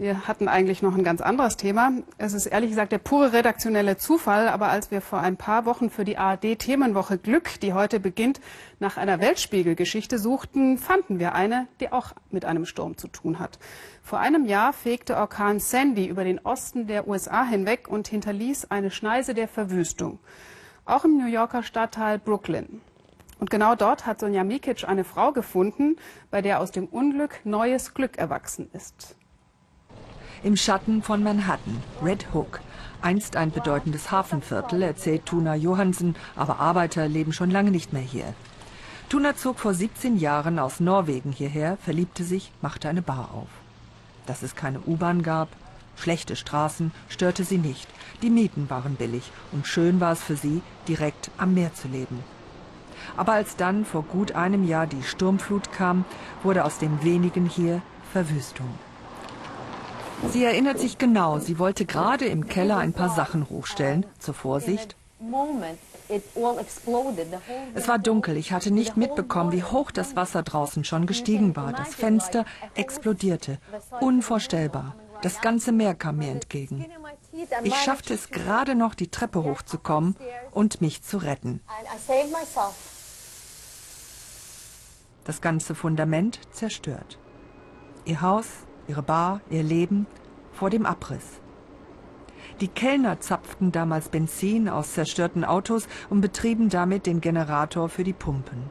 Wir hatten eigentlich noch ein ganz anderes Thema. Es ist ehrlich gesagt der pure redaktionelle Zufall, aber als wir vor ein paar Wochen für die ARD-Themenwoche Glück, die heute beginnt, nach einer Weltspiegelgeschichte suchten, fanden wir eine, die auch mit einem Sturm zu tun hat. Vor einem Jahr fegte Orkan Sandy über den Osten der USA hinweg und hinterließ eine Schneise der Verwüstung. Auch im New Yorker Stadtteil Brooklyn. Und genau dort hat Sonja Mikic eine Frau gefunden, bei der aus dem Unglück neues Glück erwachsen ist. Im Schatten von Manhattan, Red Hook. Einst ein bedeutendes Hafenviertel, erzählt Tuna Johansen, aber Arbeiter leben schon lange nicht mehr hier. Tuna zog vor 17 Jahren aus Norwegen hierher, verliebte sich, machte eine Bar auf. Dass es keine U-Bahn gab, schlechte Straßen, störte sie nicht. Die Mieten waren billig und schön war es für sie, direkt am Meer zu leben. Aber als dann vor gut einem Jahr die Sturmflut kam, wurde aus dem wenigen hier Verwüstung. Sie erinnert sich genau, sie wollte gerade im Keller ein paar Sachen hochstellen. Zur Vorsicht. Es war dunkel, ich hatte nicht mitbekommen, wie hoch das Wasser draußen schon gestiegen war. Das Fenster explodierte. Unvorstellbar. Das ganze Meer kam mir entgegen. Ich schaffte es gerade noch, die Treppe hochzukommen und mich zu retten. Das ganze Fundament zerstört. Ihr Haus, ihre Bar, ihr Leben vor dem Abriss. Die Kellner zapften damals Benzin aus zerstörten Autos und betrieben damit den Generator für die Pumpen.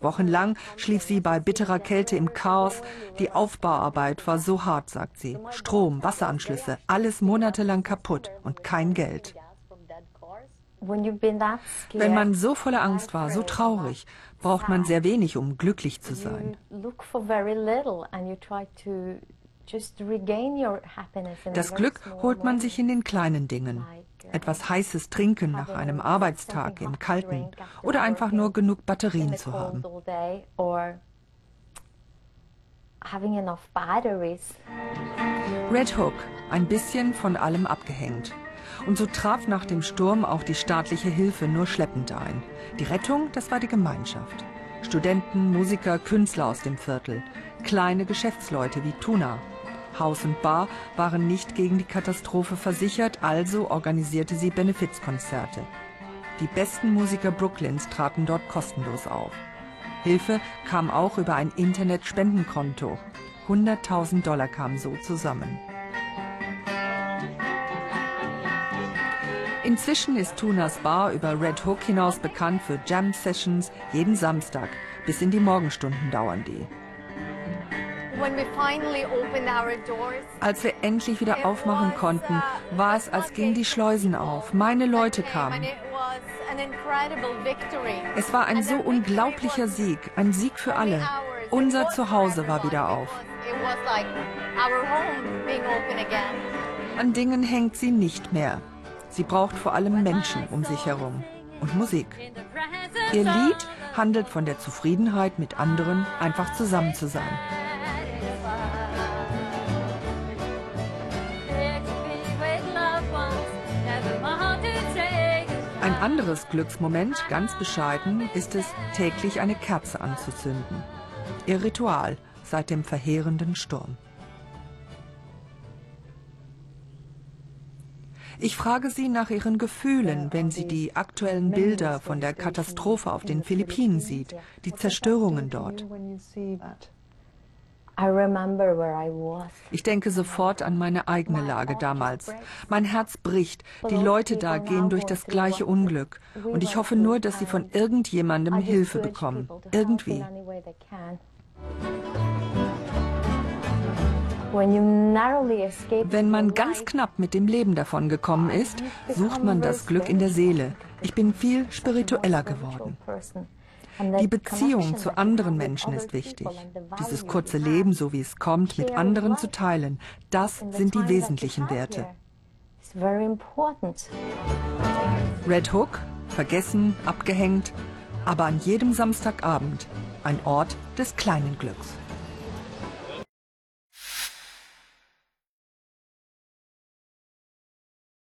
Wochenlang schlief sie bei bitterer Kälte im Chaos. Die Aufbauarbeit war so hart, sagt sie. Strom, Wasseranschlüsse, alles monatelang kaputt und kein Geld. Wenn man so voller Angst war, so traurig, braucht man sehr wenig, um glücklich zu sein. Das Glück holt man sich in den kleinen Dingen. Uh, Etwas heißes Trinken nach einem Arbeitstag im Kalten oder einfach nur genug Batterien zu haben. Red Hook, ein bisschen von allem abgehängt. Und so traf nach dem Sturm auch die staatliche Hilfe nur schleppend ein. Die Rettung, das war die Gemeinschaft. Studenten, Musiker, Künstler aus dem Viertel, kleine Geschäftsleute wie Tuna. Haus und Bar waren nicht gegen die Katastrophe versichert, also organisierte sie Benefizkonzerte. Die besten Musiker Brooklyns traten dort kostenlos auf. Hilfe kam auch über ein Internet-Spendenkonto. 100.000 Dollar kamen so zusammen. Inzwischen ist Tunas Bar über Red Hook hinaus bekannt für Jam-Sessions jeden Samstag. Bis in die Morgenstunden dauern die. Als wir endlich wieder aufmachen konnten, uh, war es, als gingen die Schleusen auf. Meine Leute kamen. Es war ein so unglaublicher Sieg, ein Sieg für alle. Unser Zuhause war wieder auf. An Dingen hängt sie nicht mehr. Sie braucht vor allem Menschen um sich herum und Musik. Ihr Lied handelt von der Zufriedenheit mit anderen, einfach zusammen zu sein. Ein anderes Glücksmoment, ganz bescheiden, ist es, täglich eine Kerze anzuzünden. Ihr Ritual seit dem verheerenden Sturm. Ich frage Sie nach Ihren Gefühlen, wenn sie die aktuellen Bilder von der Katastrophe auf den Philippinen sieht, die Zerstörungen dort. Ich denke sofort an meine eigene Lage damals. Mein Herz bricht. Die Leute da gehen durch das gleiche Unglück. Und ich hoffe nur, dass sie von irgendjemandem Hilfe bekommen. Irgendwie. Wenn man ganz knapp mit dem Leben davon gekommen ist, sucht man das Glück in der Seele. Ich bin viel spiritueller geworden. Die Beziehung zu anderen Menschen ist wichtig. Dieses kurze Leben, so wie es kommt, mit anderen zu teilen, das sind die wesentlichen Werte. Red Hook, vergessen, abgehängt, aber an jedem Samstagabend ein Ort des kleinen Glücks.